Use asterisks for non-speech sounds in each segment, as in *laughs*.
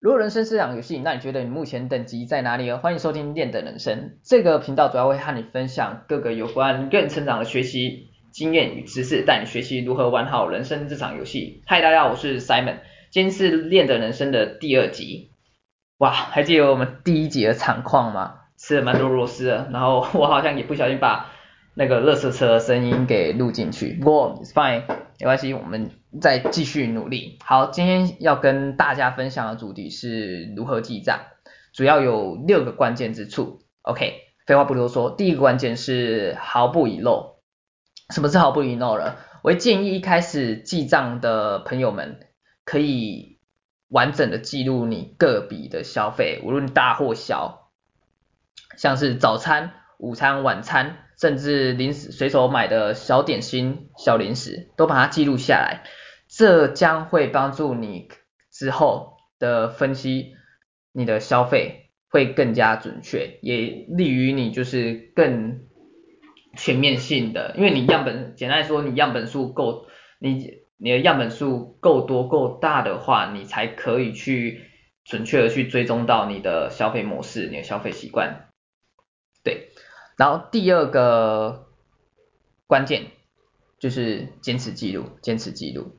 如果人生是场游戏，那你觉得你目前等级在哪里呢？欢迎收听练的人生这个频道，主要会和你分享各个有关个人成长的学习经验与知识，带你学习如何玩好人生这场游戏。嗨，大家好，我是 Simon，今天是练的人生的第二集。哇，还记得我们第一集的惨况吗？吃了蛮多螺丝的，然后我好像也不小心把那个垃圾车的声音给录进去。不过 it's fine，没关系，我们再继续努力。好，今天要跟大家分享的主题是如何记账，主要有六个关键之处。OK，废话不多说，第一个关键是毫不遗漏。什么是毫不遗漏呢？我建议一开始记账的朋友们可以完整的记录你个笔的消费，无论大或小，像是早餐、午餐、晚餐。甚至零食随手买的小点心、小零食，都把它记录下来，这将会帮助你之后的分析你的消费会更加准确，也利于你就是更全面性的，因为你样本简单来说，你样本数够，你你的样本数够多够大的话，你才可以去准确的去追踪到你的消费模式、你的消费习惯，然后第二个关键就是坚持记录，坚持记录。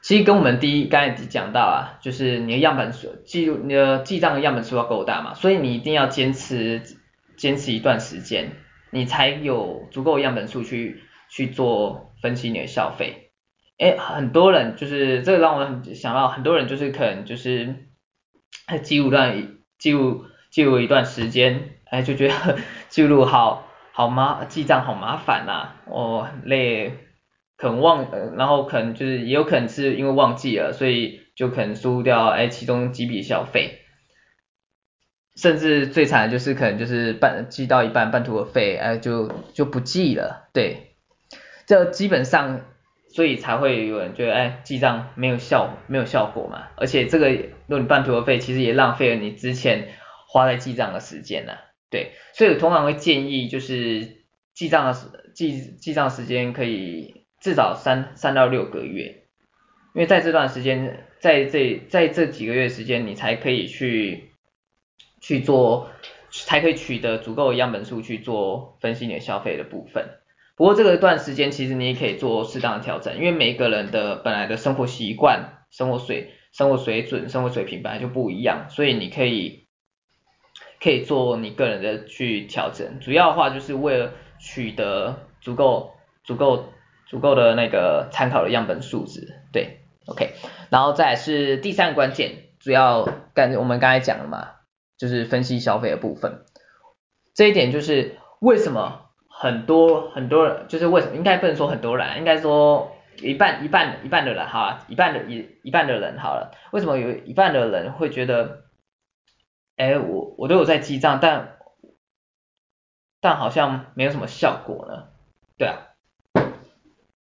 其实跟我们第一刚才讲到啊，就是你的样本数记录，你的记账的样本数要够大嘛，所以你一定要坚持坚持一段时间，你才有足够的样本数去去做分析你的消费。哎，很多人就是这个让我想到，很多人就是可能就是记录段记录。记录一段时间，哎，就觉得 *laughs* 记录好好麻，记账好麻烦呐、啊，哦，累，可能忘，然后可能就是也有可能是因为忘记了，所以就可能输掉哎其中几笔消费，甚至最惨的就是可能就是半记到一半半途而废，哎就就不记了，对，这基本上所以才会有人觉得哎记账没有效没有效果嘛，而且这个如果你半途而废，其实也浪费了你之前。花在记账的时间呢、啊？对，所以我通常会建议就是记账的记记账时间可以至少三三到六个月，因为在这段时间，在这在这几个月时间，你才可以去去做，才可以取得足够的样本数去做分析你的消费的部分。不过这个段时间其实你也可以做适当的调整，因为每个人的本来的生活习惯、生活水、生活水准、生活水平本来就不一样，所以你可以。可以做你个人的去调整，主要的话就是为了取得足够、足够、足够的那个参考的样本数值，对，OK，然后再是第三个关键，主要刚我们刚才讲了嘛，就是分析消费的部分，这一点就是为什么很多很多人，就是为什么应该不能说很多人，应该说一半一半一半的人哈，一半的一一半的人好了，为什么有一半的人会觉得？哎，我我都有在记账，但但好像没有什么效果呢。对啊，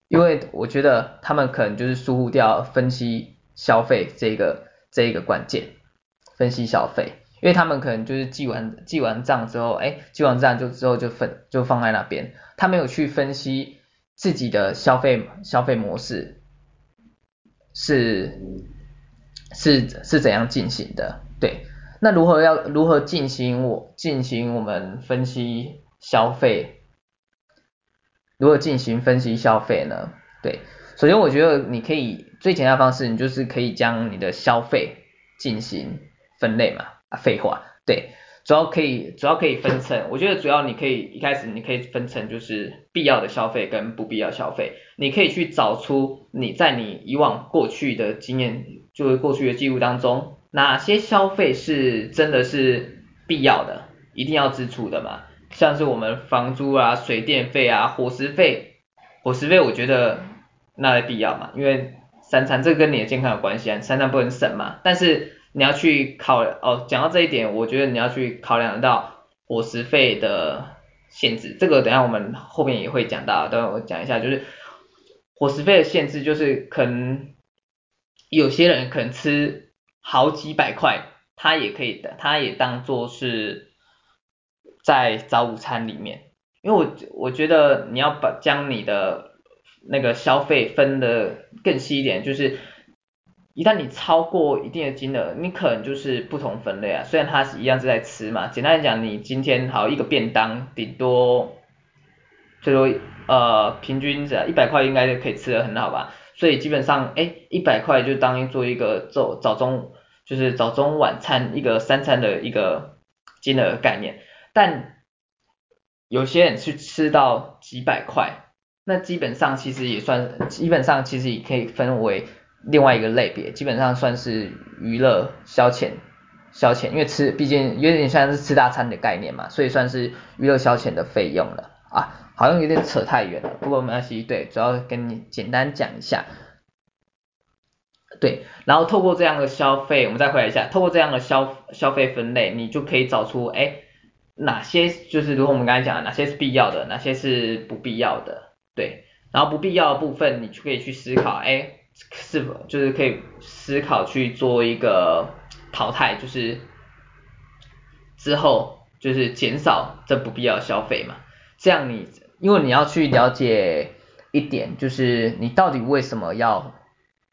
因为我觉得他们可能就是疏忽掉分析消费这个这一个关键，分析消费，因为他们可能就是记完记完账之后，哎，记完账就之后就分就放在那边，他没有去分析自己的消费消费模式是是是怎样进行的，对。那如何要如何进行我进行我们分析消费？如何进行分析消费呢？对，首先我觉得你可以最简单的方式，你就是可以将你的消费进行分类嘛。啊，废话，对，主要可以主要可以分成，我觉得主要你可以一开始你可以分成就是必要的消费跟不必要消费，你可以去找出你在你以往过去的经验，就是过去的记录当中。哪些消费是真的是必要的，一定要支出的嘛？像是我们房租啊、水电费啊、伙食费，伙食费我觉得那必要嘛，因为三餐这跟你的健康有关系啊，三餐不能省嘛。但是你要去考哦，讲到这一点，我觉得你要去考量到伙食费的限制，这个等下我们后面也会讲到，等下我讲一下，就是伙食费的限制，就是可能有些人可能吃。好几百块，他也可以的，他也当做是在早午餐里面，因为我我觉得你要把将你的那个消费分得更细一点，就是一旦你超过一定的金额，你可能就是不同分类啊。虽然它是一样是在吃嘛，简单来讲，你今天好一个便当，顶多最多呃平均是一百块应该就可以吃得很好吧。所以基本上，哎，一百块就当做一个早早中就是早中晚餐一个三餐的一个金额概念。但有些人去吃到几百块，那基本上其实也算，基本上其实也可以分为另外一个类别，基本上算是娱乐消遣消遣，因为吃毕竟有点像是吃大餐的概念嘛，所以算是娱乐消遣的费用了啊。好像有点扯太远了，不过没关系，对，主要跟你简单讲一下，对，然后透过这样的消费，我们再回来一下，透过这样的消消费分类，你就可以找出，哎，哪些就是如果我们刚才讲的，哪些是必要的，哪些是不必要的，对，然后不必要的部分，你就可以去思考，哎，是否就是可以思考去做一个淘汰，就是之后就是减少这不必要的消费嘛，这样你。因为你要去了解一点，就是你到底为什么要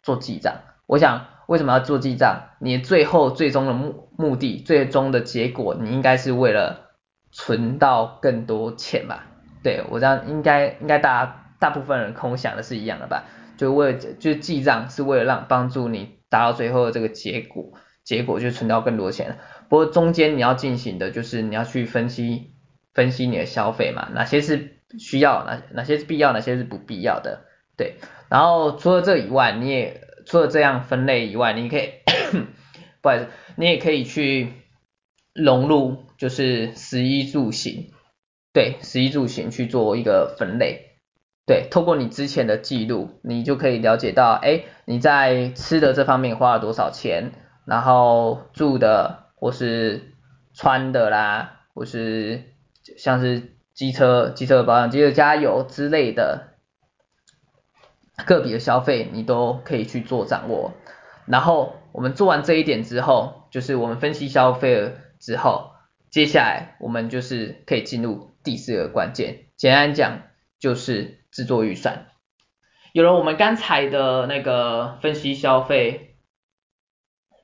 做记账？我想为什么要做记账？你最后最终的目目的，最终的结果，你应该是为了存到更多钱吧？对，我这样应该应该大家大部分人跟我想的是一样的吧？就为了就记账是为了让帮助你达到最后的这个结果，结果就存到更多钱。不过中间你要进行的就是你要去分析分析你的消费嘛，哪些是。需要哪哪些是必要，哪些是不必要的，对。然后除了这以外，你也除了这样分类以外，你可以，*coughs* 不好意思，你也可以去融入就是食衣住行，对，食衣住行去做一个分类，对。透过你之前的记录，你就可以了解到，哎，你在吃的这方面花了多少钱，然后住的或是穿的啦，或是像是。机车、机车保养、机车加油之类的个别的消费，你都可以去做掌握。然后我们做完这一点之后，就是我们分析消费了之后，接下来我们就是可以进入第四个关键，简单讲就是制作预算。有了我们刚才的那个分析消费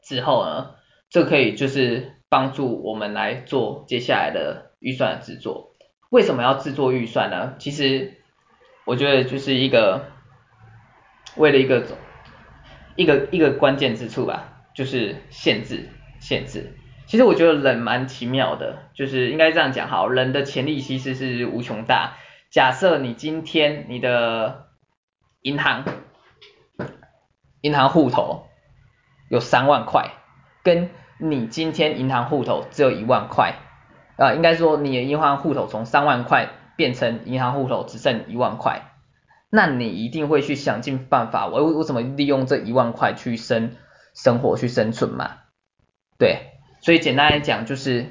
之后呢，这可以就是帮助我们来做接下来的预算的制作。为什么要制作预算呢？其实我觉得就是一个为了一个一个一个关键之处吧，就是限制限制。其实我觉得人蛮奇妙的，就是应该这样讲好，人的潜力其实是无穷大。假设你今天你的银行银行户头有三万块，跟你今天银行户头只有一万块。啊，应该说你的银行户头从三万块变成银行户头只剩一万块，那你一定会去想尽办法，我我怎么利用这一万块去生生活去生存嘛？对，所以简单来讲就是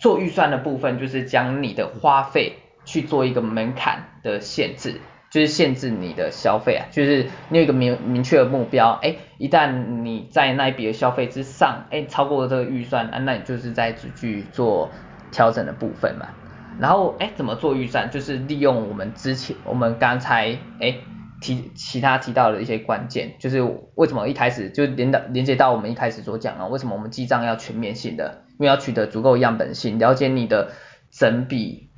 做预算的部分就是将你的花费去做一个门槛的限制，就是限制你的消费啊，就是你有一个明明确的目标，哎，一旦你在那一笔的消费之上，哎，超过了这个预算，啊，那你就是在去做。调整的部分嘛，然后哎，怎么做预算？就是利用我们之前我们刚才哎提其他提到的一些关键，就是为什么一开始就连到连接到我们一开始所讲啊，为什么我们记账要全面性的？因为要取得足够样本性，了解你的整笔，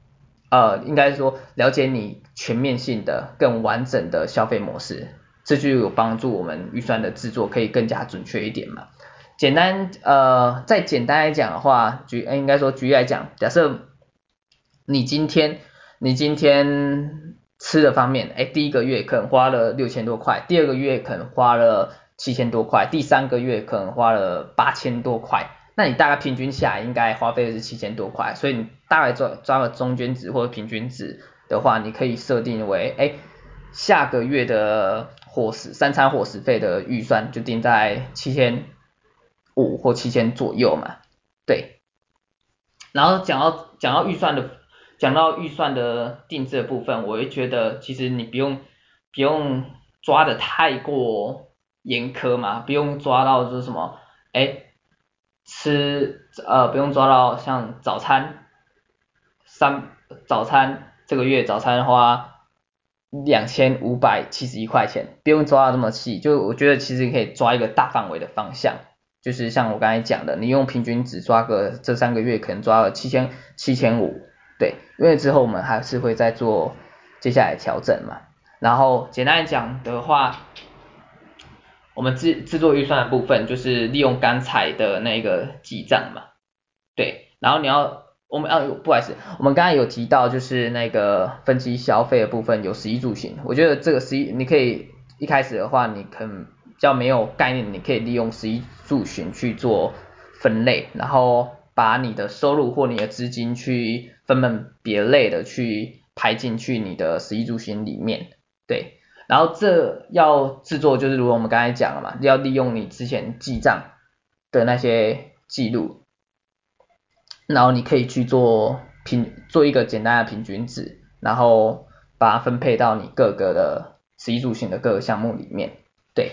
呃，应该说了解你全面性的更完整的消费模式，这就有帮助我们预算的制作可以更加准确一点嘛。简单呃，再简单来讲的话，举应该说举例来讲，假设你今天你今天吃的方面，哎，第一个月可能花了六千多块，第二个月可能花了七千多块，第三个月可能花了八千多块，那你大概平均下来应该花费的是七千多块，所以你大概抓抓个中间值或者平均值的话，你可以设定为，哎，下个月的伙食三餐伙食费的预算就定在七千。五或七千左右嘛，对。然后讲到讲到预算的，讲到预算的定制的部分，我会觉得其实你不用不用抓的太过严苛嘛，不用抓到就是什么，哎，吃呃不用抓到像早餐三早餐这个月早餐花两千五百七十一块钱，不用抓到那么细，就我觉得其实可以抓一个大范围的方向，就是像我刚才讲的，你用平均值抓个这三个月可能抓了七千七千五，对，因为之后我们还是会再做接下来调整嘛。然后简单讲的话，我们制制作预算的部分就是利用刚才的那个记账嘛，对，然后你要。我们啊，不好意思，我们刚才有提到就是那个分期消费的部分有十一住行，我觉得这个十一你可以一开始的话，你可能较没有概念，你可以利用十一住行去做分类，然后把你的收入或你的资金去分门别类的去排进去你的十一住行里面，对，然后这要制作就是如果我们刚才讲了嘛，要利用你之前记账的那些记录。然后你可以去做平做一个简单的平均值，然后把它分配到你各个的十一住行的各个项目里面，对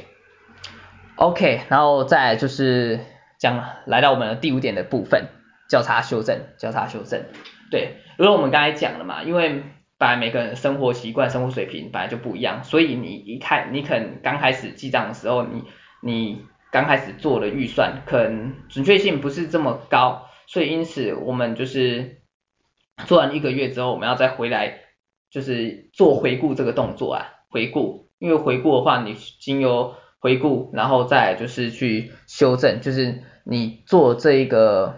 ，OK，然后再就是讲来到我们的第五点的部分，交叉修正，交叉修正，对，如果我们刚才讲了嘛，因为本来每个人生活习惯、生活水平本来就不一样，所以你一开你可能刚开始记账的时候，你你刚开始做的预算可能准确性不是这么高。所以因此，我们就是做完一个月之后，我们要再回来，就是做回顾这个动作啊，回顾。因为回顾的话，你经由回顾，然后再就是去修正，就是你做这一个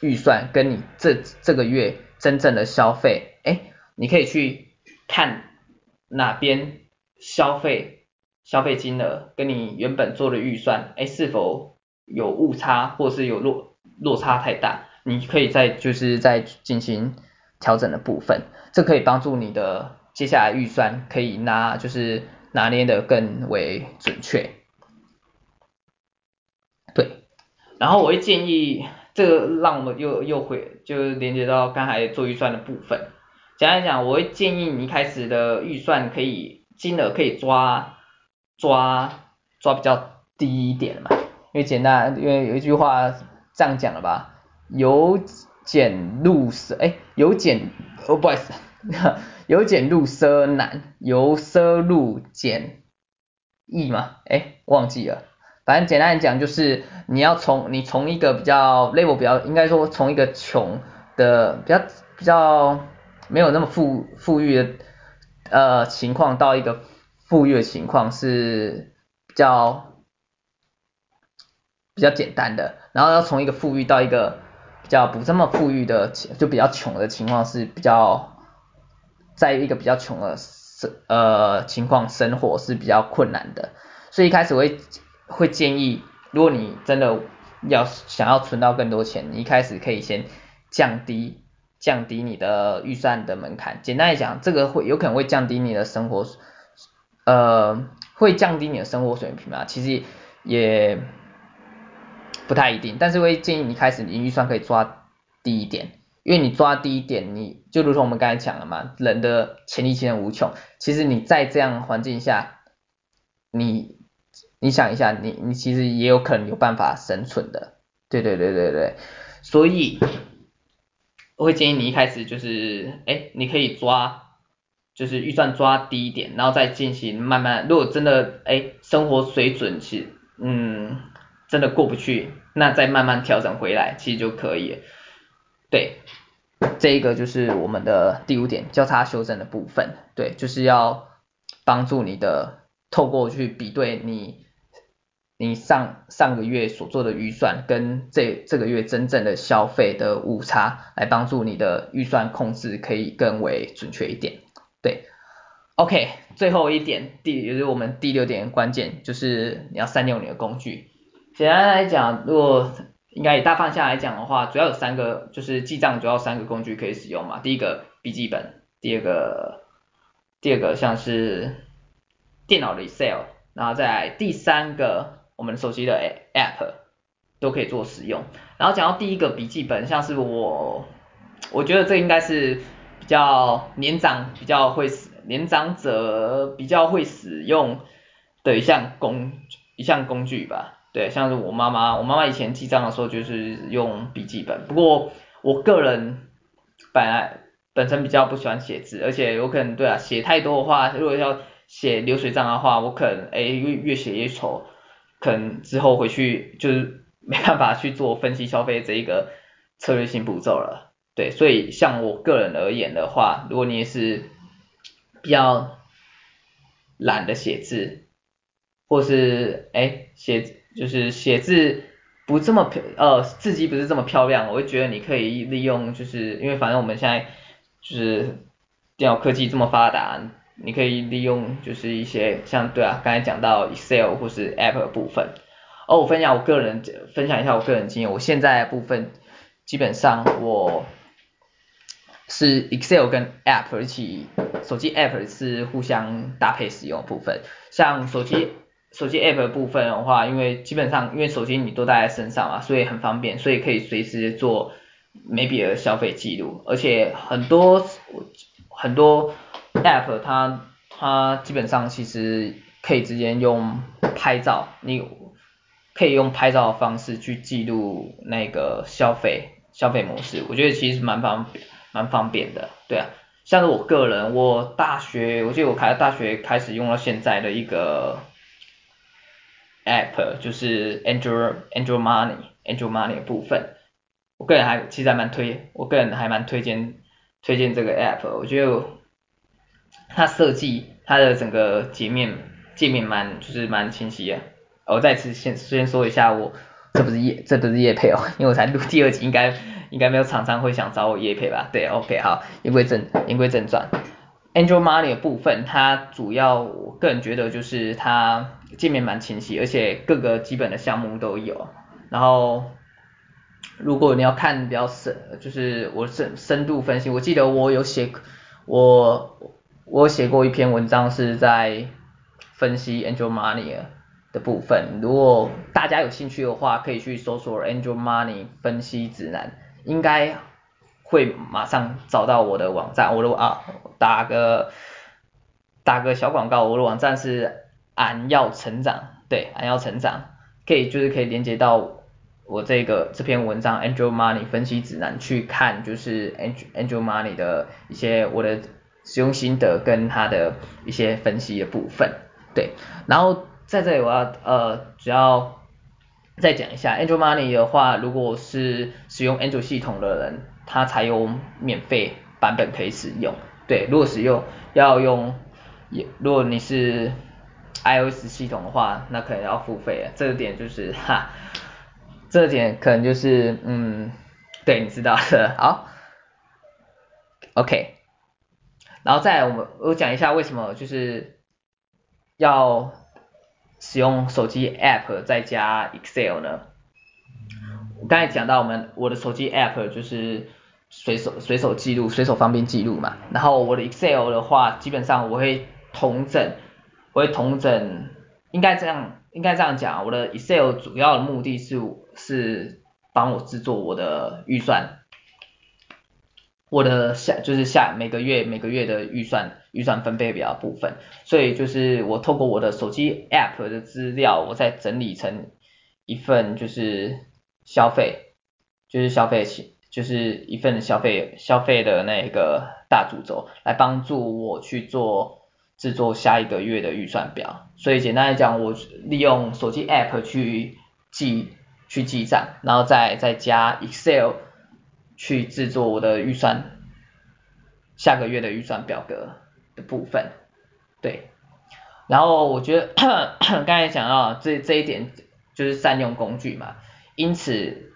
预算，跟你这这个月真正的消费，哎，你可以去看哪边消费消费金额跟你原本做的预算，哎，是否有误差，或是有落。落差太大，你可以再就是再进行调整的部分，这可以帮助你的接下来预算可以拿就是拿捏的更为准确。对，然后我会建议这个让我们又又会就连接到刚才做预算的部分，简单讲，我会建议你一开始的预算可以金额可以抓抓抓比较低一点嘛，因为简单，因为有一句话。这样讲了吧，由俭入奢，哎，由俭，哦，不好意思，*laughs* 由俭入奢难，由奢入俭易嘛，哎，忘记了，反正简单讲就是你要从你从一个比较 level 比较，应该说从一个穷的比较比较没有那么富富裕的呃情况到一个富裕的情况是比较。比较简单的，然后要从一个富裕到一个比较不这么富裕的，就比较穷的情况是比较，在一个比较穷的生呃情况生活是比较困难的，所以一开始我会会建议，如果你真的要想要存到更多钱，你一开始可以先降低降低你的预算的门槛，简单来讲，这个会有可能会降低你的生活呃会降低你的生活水平嘛，其实也。不太一定，但是会建议你开始你预算可以抓低一点，因为你抓低一点，你就如同我们刚才讲了嘛，人的潜力其实无穷，其实你在这样环境下，你你想一下，你你其实也有可能有办法生存的，对对对对对，所以我会建议你一开始就是，哎，你可以抓，就是预算抓低一点，然后再进行慢慢，如果真的哎生活水准其嗯。真的过不去，那再慢慢调整回来，其实就可以。对，这一个就是我们的第五点，交叉修正的部分。对，就是要帮助你的，透过去比对你你上上个月所做的预算跟这这个月真正的消费的误差，来帮助你的预算控制可以更为准确一点。对，OK，最后一点，第也就是我们第六点关键，就是你要善用你的工具。简单来讲，如果应该以大方向来讲的话，主要有三个，就是记账主要三个工具可以使用嘛。第一个笔记本，第二个第二个像是电脑的 Excel，然后再第三个我们手机的 App 都可以做使用。然后讲到第一个笔记本，像是我我觉得这应该是比较年长比较会使年长者比较会使用的一项工一项工具吧。对，像是我妈妈，我妈妈以前记账的时候就是用笔记本。不过我个人本来本身比较不喜欢写字，而且有可能对啊，写太多的话，如果要写流水账的话，我可能哎越越写越丑，可能之后回去就是没办法去做分析消费这一个策略性步骤了。对，所以像我个人而言的话，如果你是比较懒得写字，或是哎写就是写字不这么漂呃字迹不是这么漂亮，我会觉得你可以利用就是因为反正我们现在就是电脑科技这么发达，你可以利用就是一些像对啊刚才讲到 Excel 或是 App 的部分，哦我分享我个人分享一下我个人经验，我现在的部分基本上我。是 Excel 跟 App 一起，手机 App 是互相搭配使用部分。像手机手机 App 的部分的话，因为基本上因为手机你都带在身上嘛，所以很方便，所以可以随时做每笔的消费记录。而且很多很多 App 它它基本上其实可以直接用拍照，你可以用拍照的方式去记录那个消费消费模式，我觉得其实蛮方便。蛮方便的，对啊，像是我个人，我大学，我记得我开大学开始用到现在的一个 app，就是 Angel Angel Money Angel Money 的部分，我个人还其实还蛮推，我个人还蛮推荐推荐这个 app，我觉得它设计它的整个界面界面蛮就是蛮清晰的，我再次先先说一下我。这不是业，这不是业配哦，*laughs* 因为我才录第二集，应该应该没有厂商会想找我业配吧？对，OK，好，言归正言归正传，Angel Money 的部分，它主要我个人觉得就是它界面蛮清晰，而且各个基本的项目都有。然后如果你要看比较深，就是我深深度分析，我记得我有写我我写过一篇文章是在分析 Angel Money 的部分，如果大家有兴趣的话，可以去搜索 Angel Money 分析指南，应该会马上找到我的网站。我的啊，打个打个小广告，我的网站是俺要成长，对，俺要成长，可以就是可以连接到我这个这篇文章 Angel Money 分析指南去看，就是 Angel Angel Money 的一些我的使用心得跟它的一些分析的部分，对，然后。在这里我要呃，只要再讲一下，Angel Money 的话，如果是使用 Android 系统的人，他才有免费版本可以使用。对，如果使用要用，如果你是 iOS 系统的话，那可能要付费了。这个点就是哈，这点可能就是嗯，对，你知道的。好，OK，然后再来我们我讲一下为什么就是要。使用手机 App 再加 Excel 呢？我刚才讲到我们我的手机 App 就是随手随手记录，随手方便记录嘛。然后我的 Excel 的话，基本上我会统整，我会统整，应该这样应该这样讲，我的 Excel 主要的目的是是帮我制作我的预算。我的下就是下每个月每个月的预算预算分配表部分，所以就是我透过我的手机 App 的资料，我再整理成一份就是消费，就是消费就是一份消费消费的那个大主轴，来帮助我去做制作下一个月的预算表。所以简单来讲，我利用手机 App 去记去记账，然后再再加 Excel。去制作我的预算，下个月的预算表格的部分，对，然后我觉得 *coughs* 刚才讲到这这一点就是善用工具嘛，因此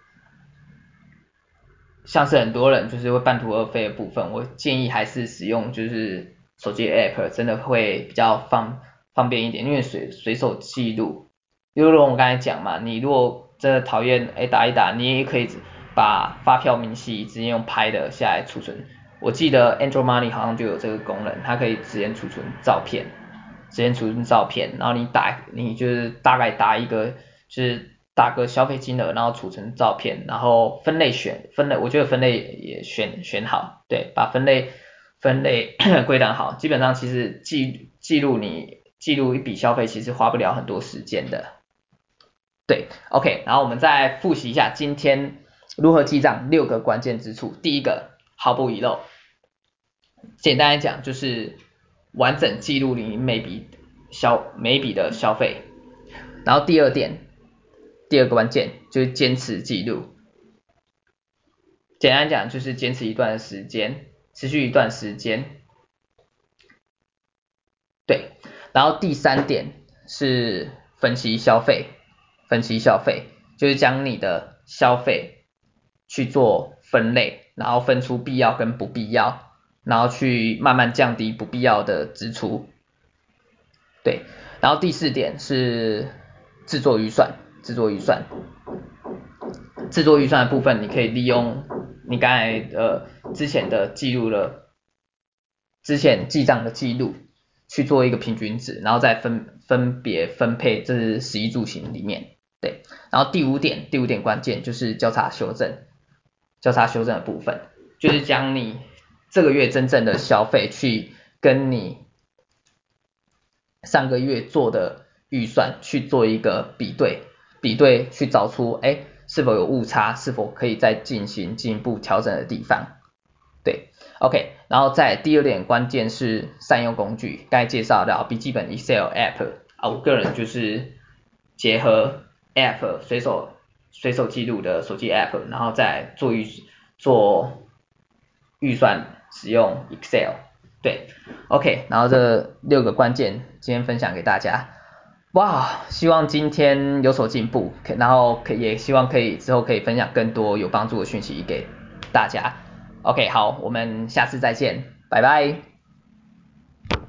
像是很多人就是会半途而废的部分，我建议还是使用就是手机 app 真的会比较方方便一点，因为随随手记录，比如我刚才讲嘛，你如果真的讨厌哎打一打，你也可以。把发票明细直接用拍的下来储存，我记得 Angel Money 好像就有这个功能，它可以直接储存照片，直接储存照片，然后你打你就是大概打一个就是打个消费金额，然后储存照片，然后分类选分类，我觉得分类也选选好，对，把分类分类归档好，基本上其实记记录你记录一笔消费其实花不了很多时间的，对，OK，然后我们再复习一下今天。如何记账？六个关键之处。第一个，毫不遗漏。简单来讲就是完整记录你每笔消每笔的消费。然后第二点，第二个关键就是坚持记录。简单讲就是坚持一段时间，持续一段时间。对，然后第三点是分析消费，分析消费就是将你的消费去做分类，然后分出必要跟不必要，然后去慢慢降低不必要的支出。对，然后第四点是制作预算，制作预算，制作预算的部分你可以利用你刚才呃之前的记录了，之前记账的记录。去做一个平均值，然后再分分别分配，这是食衣住行里面，对。然后第五点，第五点关键就是交叉修正，交叉修正的部分，就是将你这个月真正的消费去跟你上个月做的预算去做一个比对，比对去找出，哎，是否有误差，是否可以再进行进一步调整的地方，对。OK，然后在第二点关键是善用工具，刚才介绍到笔记本 Excel App 啊，我个人就是结合 App 随手随手记录的手机 App，然后再做预做预算使用 Excel，对，OK，然后这六个关键今天分享给大家，哇，希望今天有所进步，然后可也希望可以之后可以分享更多有帮助的讯息给大家。OK，好，我们下次再见，拜拜。